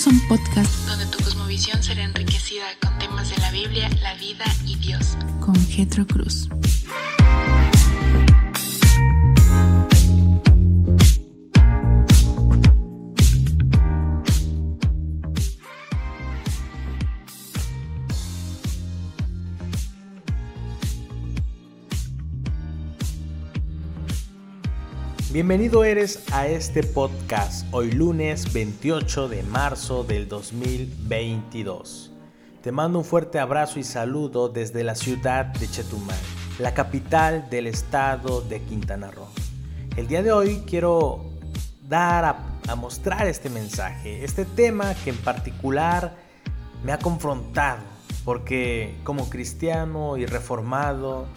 es un podcast donde tu cosmovisión será enriquecida con temas de la Biblia, la vida y Dios. Con Getro Cruz. Bienvenido eres a este podcast hoy lunes 28 de marzo del 2022. Te mando un fuerte abrazo y saludo desde la ciudad de Chetumal, la capital del estado de Quintana Roo. El día de hoy quiero dar a, a mostrar este mensaje, este tema que en particular me ha confrontado, porque como cristiano y reformado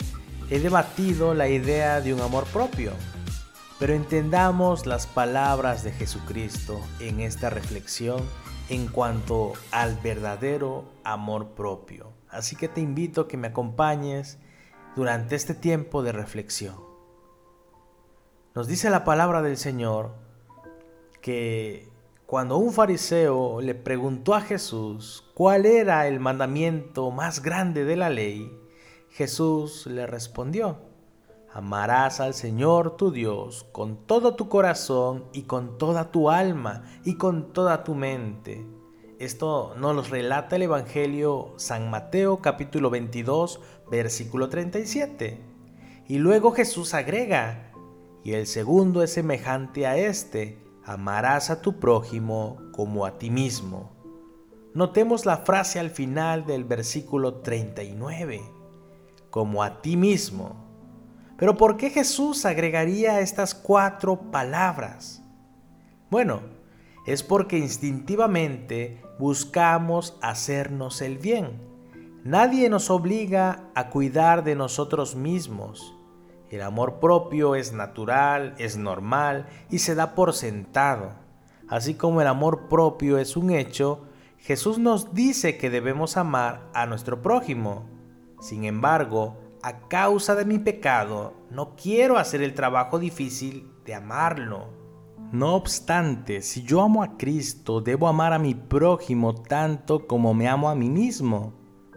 he debatido la idea de un amor propio pero entendamos las palabras de Jesucristo en esta reflexión en cuanto al verdadero amor propio. Así que te invito a que me acompañes durante este tiempo de reflexión. Nos dice la palabra del Señor que cuando un fariseo le preguntó a Jesús cuál era el mandamiento más grande de la ley, Jesús le respondió, Amarás al Señor tu Dios con todo tu corazón y con toda tu alma y con toda tu mente. Esto nos lo relata el Evangelio San Mateo capítulo 22 versículo 37. Y luego Jesús agrega, y el segundo es semejante a este, amarás a tu prójimo como a ti mismo. Notemos la frase al final del versículo 39, como a ti mismo. Pero ¿por qué Jesús agregaría estas cuatro palabras? Bueno, es porque instintivamente buscamos hacernos el bien. Nadie nos obliga a cuidar de nosotros mismos. El amor propio es natural, es normal y se da por sentado. Así como el amor propio es un hecho, Jesús nos dice que debemos amar a nuestro prójimo. Sin embargo, a causa de mi pecado, no quiero hacer el trabajo difícil de amarlo. No obstante, si yo amo a Cristo, debo amar a mi prójimo tanto como me amo a mí mismo,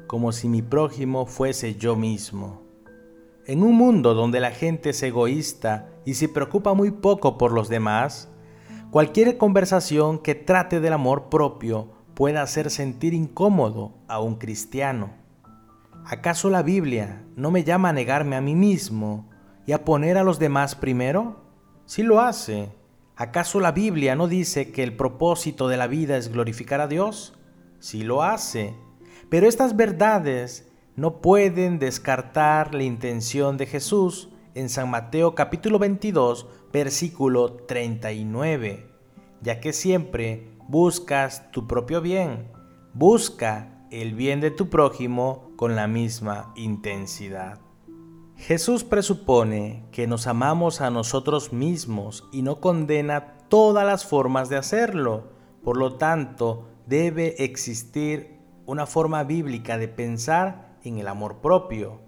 como si mi prójimo fuese yo mismo. En un mundo donde la gente es egoísta y se preocupa muy poco por los demás, cualquier conversación que trate del amor propio puede hacer sentir incómodo a un cristiano. ¿Acaso la Biblia no me llama a negarme a mí mismo y a poner a los demás primero? Sí lo hace. ¿Acaso la Biblia no dice que el propósito de la vida es glorificar a Dios? Sí lo hace. Pero estas verdades no pueden descartar la intención de Jesús en San Mateo capítulo 22 versículo 39, ya que siempre buscas tu propio bien, busca el bien de tu prójimo con la misma intensidad. Jesús presupone que nos amamos a nosotros mismos y no condena todas las formas de hacerlo. Por lo tanto, debe existir una forma bíblica de pensar en el amor propio.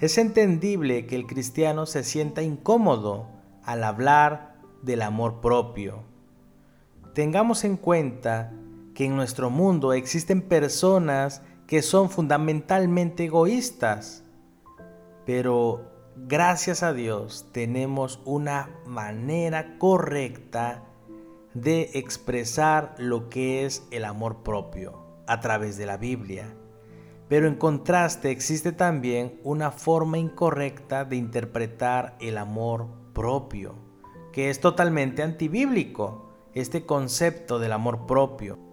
Es entendible que el cristiano se sienta incómodo al hablar del amor propio. Tengamos en cuenta que en nuestro mundo existen personas que son fundamentalmente egoístas, pero gracias a Dios tenemos una manera correcta de expresar lo que es el amor propio a través de la Biblia. Pero en contraste existe también una forma incorrecta de interpretar el amor propio, que es totalmente antibíblico, este concepto del amor propio.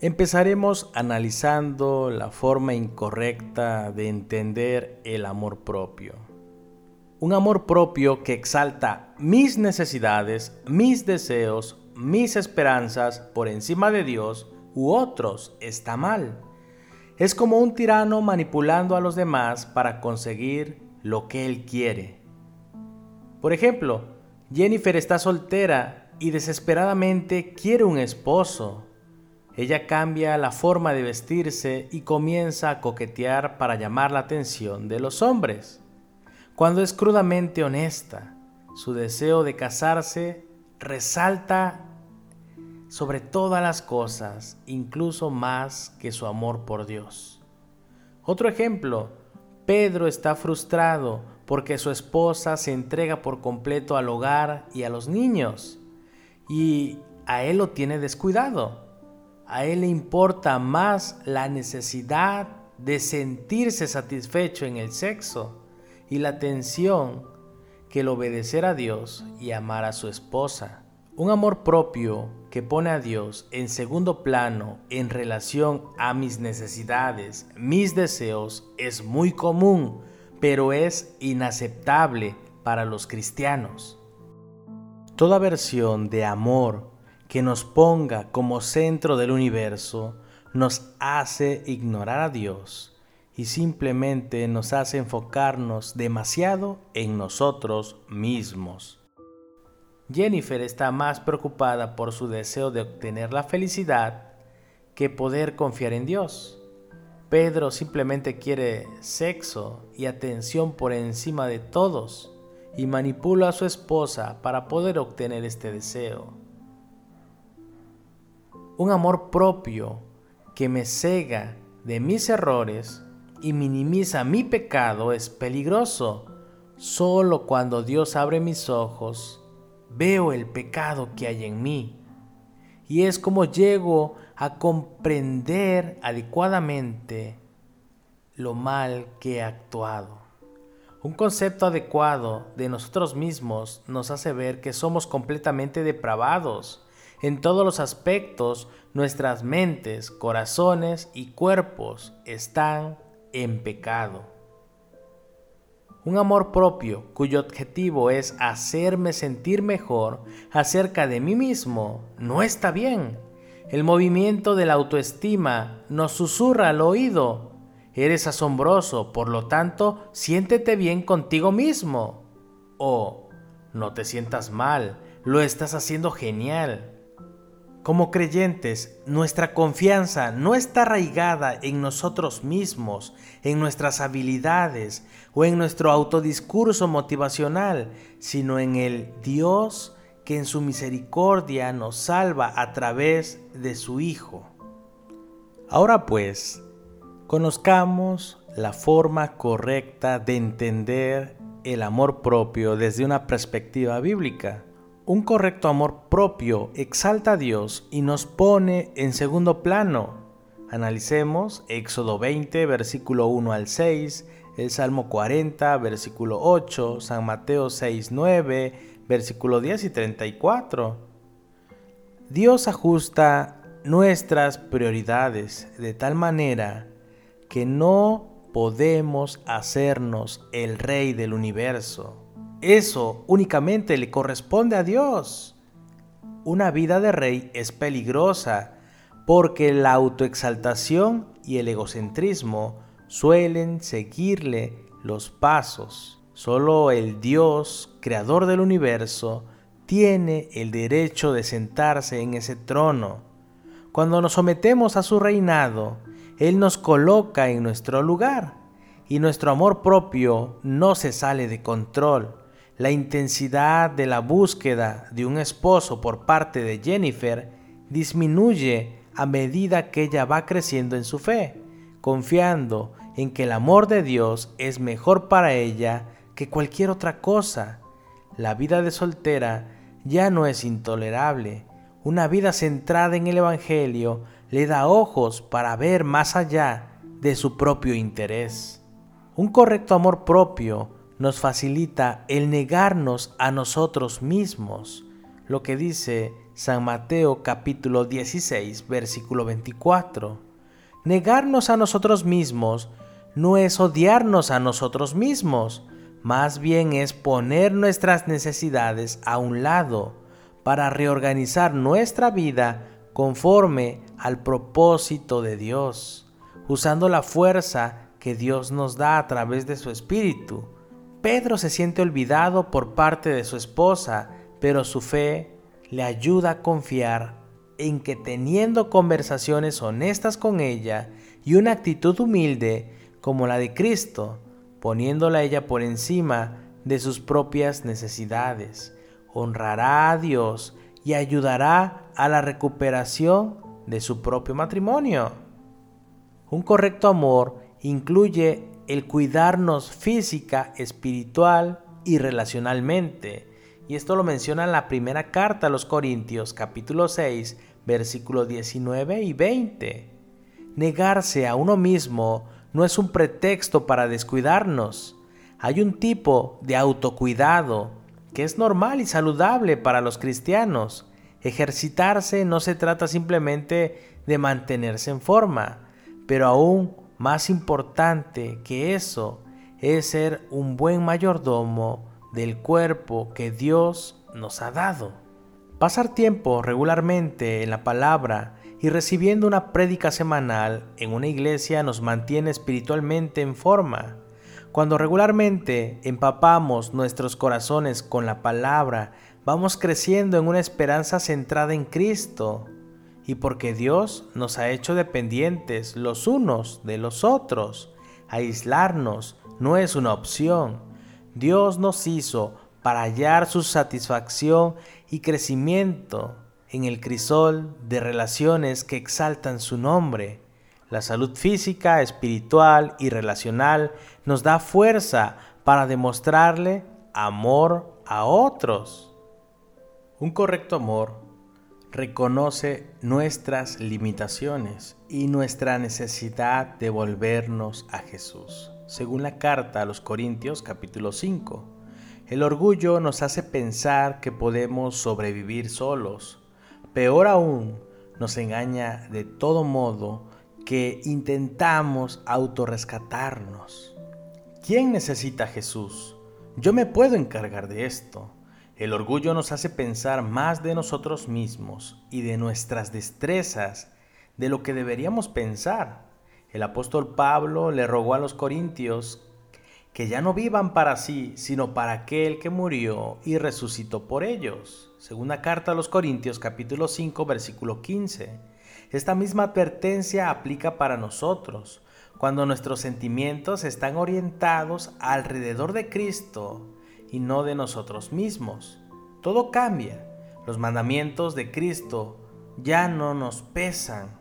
Empezaremos analizando la forma incorrecta de entender el amor propio. Un amor propio que exalta mis necesidades, mis deseos, mis esperanzas por encima de Dios u otros está mal. Es como un tirano manipulando a los demás para conseguir lo que él quiere. Por ejemplo, Jennifer está soltera y desesperadamente quiere un esposo ella cambia la forma de vestirse y comienza a coquetear para llamar la atención de los hombres. Cuando es crudamente honesta, su deseo de casarse resalta sobre todas las cosas, incluso más que su amor por Dios. Otro ejemplo, Pedro está frustrado porque su esposa se entrega por completo al hogar y a los niños y a él lo tiene descuidado. A él le importa más la necesidad de sentirse satisfecho en el sexo y la tensión que el obedecer a Dios y amar a su esposa. Un amor propio que pone a Dios en segundo plano en relación a mis necesidades, mis deseos, es muy común, pero es inaceptable para los cristianos. Toda versión de amor que nos ponga como centro del universo nos hace ignorar a Dios y simplemente nos hace enfocarnos demasiado en nosotros mismos. Jennifer está más preocupada por su deseo de obtener la felicidad que poder confiar en Dios. Pedro simplemente quiere sexo y atención por encima de todos y manipula a su esposa para poder obtener este deseo. Un amor propio que me cega de mis errores y minimiza mi pecado es peligroso. Solo cuando Dios abre mis ojos veo el pecado que hay en mí. Y es como llego a comprender adecuadamente lo mal que he actuado. Un concepto adecuado de nosotros mismos nos hace ver que somos completamente depravados. En todos los aspectos, nuestras mentes, corazones y cuerpos están en pecado. Un amor propio cuyo objetivo es hacerme sentir mejor acerca de mí mismo no está bien. El movimiento de la autoestima nos susurra al oído. Eres asombroso, por lo tanto, siéntete bien contigo mismo. O, no te sientas mal, lo estás haciendo genial. Como creyentes, nuestra confianza no está arraigada en nosotros mismos, en nuestras habilidades o en nuestro autodiscurso motivacional, sino en el Dios que en su misericordia nos salva a través de su Hijo. Ahora pues, conozcamos la forma correcta de entender el amor propio desde una perspectiva bíblica. Un correcto amor propio exalta a Dios y nos pone en segundo plano. Analicemos Éxodo 20, versículo 1 al 6, el Salmo 40, versículo 8, San Mateo 6, 9, versículo 10 y 34. Dios ajusta nuestras prioridades de tal manera que no podemos hacernos el rey del universo eso únicamente le corresponde a Dios. Una vida de rey es peligrosa porque la autoexaltación y el egocentrismo suelen seguirle los pasos. Solo el Dios, creador del universo, tiene el derecho de sentarse en ese trono. Cuando nos sometemos a su reinado, Él nos coloca en nuestro lugar y nuestro amor propio no se sale de control. La intensidad de la búsqueda de un esposo por parte de Jennifer disminuye a medida que ella va creciendo en su fe, confiando en que el amor de Dios es mejor para ella que cualquier otra cosa. La vida de soltera ya no es intolerable. Una vida centrada en el Evangelio le da ojos para ver más allá de su propio interés. Un correcto amor propio nos facilita el negarnos a nosotros mismos, lo que dice San Mateo capítulo 16 versículo 24. Negarnos a nosotros mismos no es odiarnos a nosotros mismos, más bien es poner nuestras necesidades a un lado para reorganizar nuestra vida conforme al propósito de Dios, usando la fuerza que Dios nos da a través de su Espíritu Pedro se siente olvidado por parte de su esposa, pero su fe le ayuda a confiar en que teniendo conversaciones honestas con ella y una actitud humilde como la de Cristo, poniéndola ella por encima de sus propias necesidades, honrará a Dios y ayudará a la recuperación de su propio matrimonio. Un correcto amor incluye el cuidarnos física, espiritual y relacionalmente. Y esto lo menciona en la primera carta a los Corintios, capítulo 6, versículos 19 y 20. Negarse a uno mismo no es un pretexto para descuidarnos. Hay un tipo de autocuidado que es normal y saludable para los cristianos. Ejercitarse no se trata simplemente de mantenerse en forma, pero aún más importante que eso es ser un buen mayordomo del cuerpo que Dios nos ha dado. Pasar tiempo regularmente en la palabra y recibiendo una prédica semanal en una iglesia nos mantiene espiritualmente en forma. Cuando regularmente empapamos nuestros corazones con la palabra, vamos creciendo en una esperanza centrada en Cristo y porque Dios nos ha hecho dependientes los unos de los otros. Aislarnos no es una opción. Dios nos hizo para hallar su satisfacción y crecimiento en el crisol de relaciones que exaltan su nombre. La salud física, espiritual y relacional nos da fuerza para demostrarle amor a otros. Un correcto amor reconoce nuestras limitaciones y nuestra necesidad de volvernos a Jesús. Según la carta a los Corintios capítulo 5, el orgullo nos hace pensar que podemos sobrevivir solos. Peor aún, nos engaña de todo modo que intentamos autorrescatarnos. ¿Quién necesita a Jesús? Yo me puedo encargar de esto. El orgullo nos hace pensar más de nosotros mismos y de nuestras destrezas de lo que deberíamos pensar. El apóstol Pablo le rogó a los corintios que ya no vivan para sí, sino para aquel que murió y resucitó por ellos. Segunda carta a los Corintios capítulo 5 versículo 15. Esta misma advertencia aplica para nosotros, cuando nuestros sentimientos están orientados alrededor de Cristo y no de nosotros mismos. Todo cambia. Los mandamientos de Cristo ya no nos pesan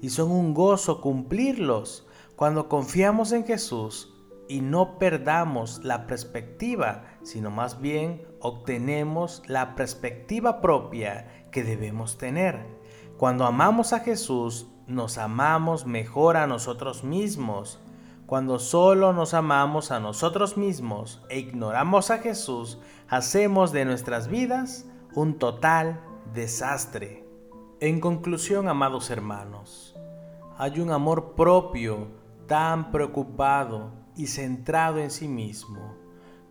y son un gozo cumplirlos cuando confiamos en Jesús y no perdamos la perspectiva, sino más bien obtenemos la perspectiva propia que debemos tener. Cuando amamos a Jesús, nos amamos mejor a nosotros mismos cuando solo nos amamos a nosotros mismos e ignoramos a Jesús, hacemos de nuestras vidas un total desastre. En conclusión, amados hermanos, hay un amor propio tan preocupado y centrado en sí mismo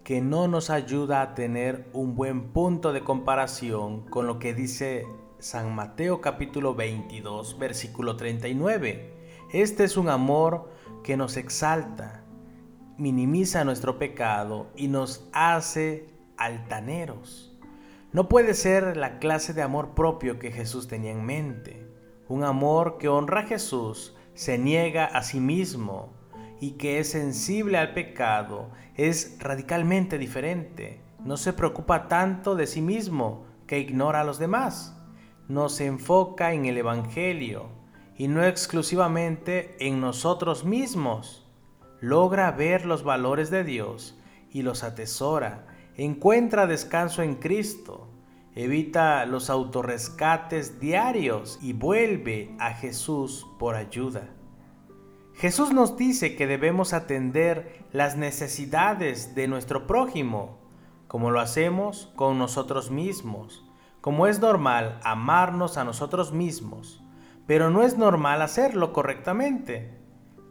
que no nos ayuda a tener un buen punto de comparación con lo que dice San Mateo capítulo 22 versículo 39. Este es un amor que nos exalta, minimiza nuestro pecado y nos hace altaneros. No puede ser la clase de amor propio que Jesús tenía en mente. Un amor que honra a Jesús, se niega a sí mismo y que es sensible al pecado es radicalmente diferente. No se preocupa tanto de sí mismo que ignora a los demás. No se enfoca en el Evangelio, y no exclusivamente en nosotros mismos. Logra ver los valores de Dios y los atesora. Encuentra descanso en Cristo. Evita los autorrescates diarios y vuelve a Jesús por ayuda. Jesús nos dice que debemos atender las necesidades de nuestro prójimo, como lo hacemos con nosotros mismos, como es normal amarnos a nosotros mismos pero no es normal hacerlo correctamente,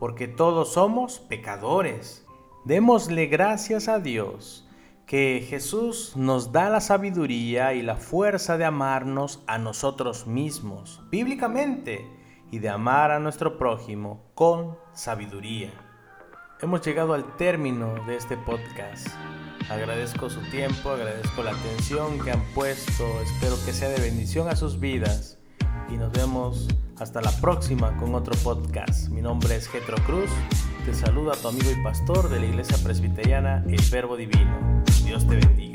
porque todos somos pecadores. Démosle gracias a Dios que Jesús nos da la sabiduría y la fuerza de amarnos a nosotros mismos, bíblicamente, y de amar a nuestro prójimo con sabiduría. Hemos llegado al término de este podcast. Agradezco su tiempo, agradezco la atención que han puesto, espero que sea de bendición a sus vidas y nos vemos hasta la próxima con otro podcast. Mi nombre es Getro Cruz. Te saluda tu amigo y pastor de la Iglesia Presbiteriana El Verbo Divino. Dios te bendiga.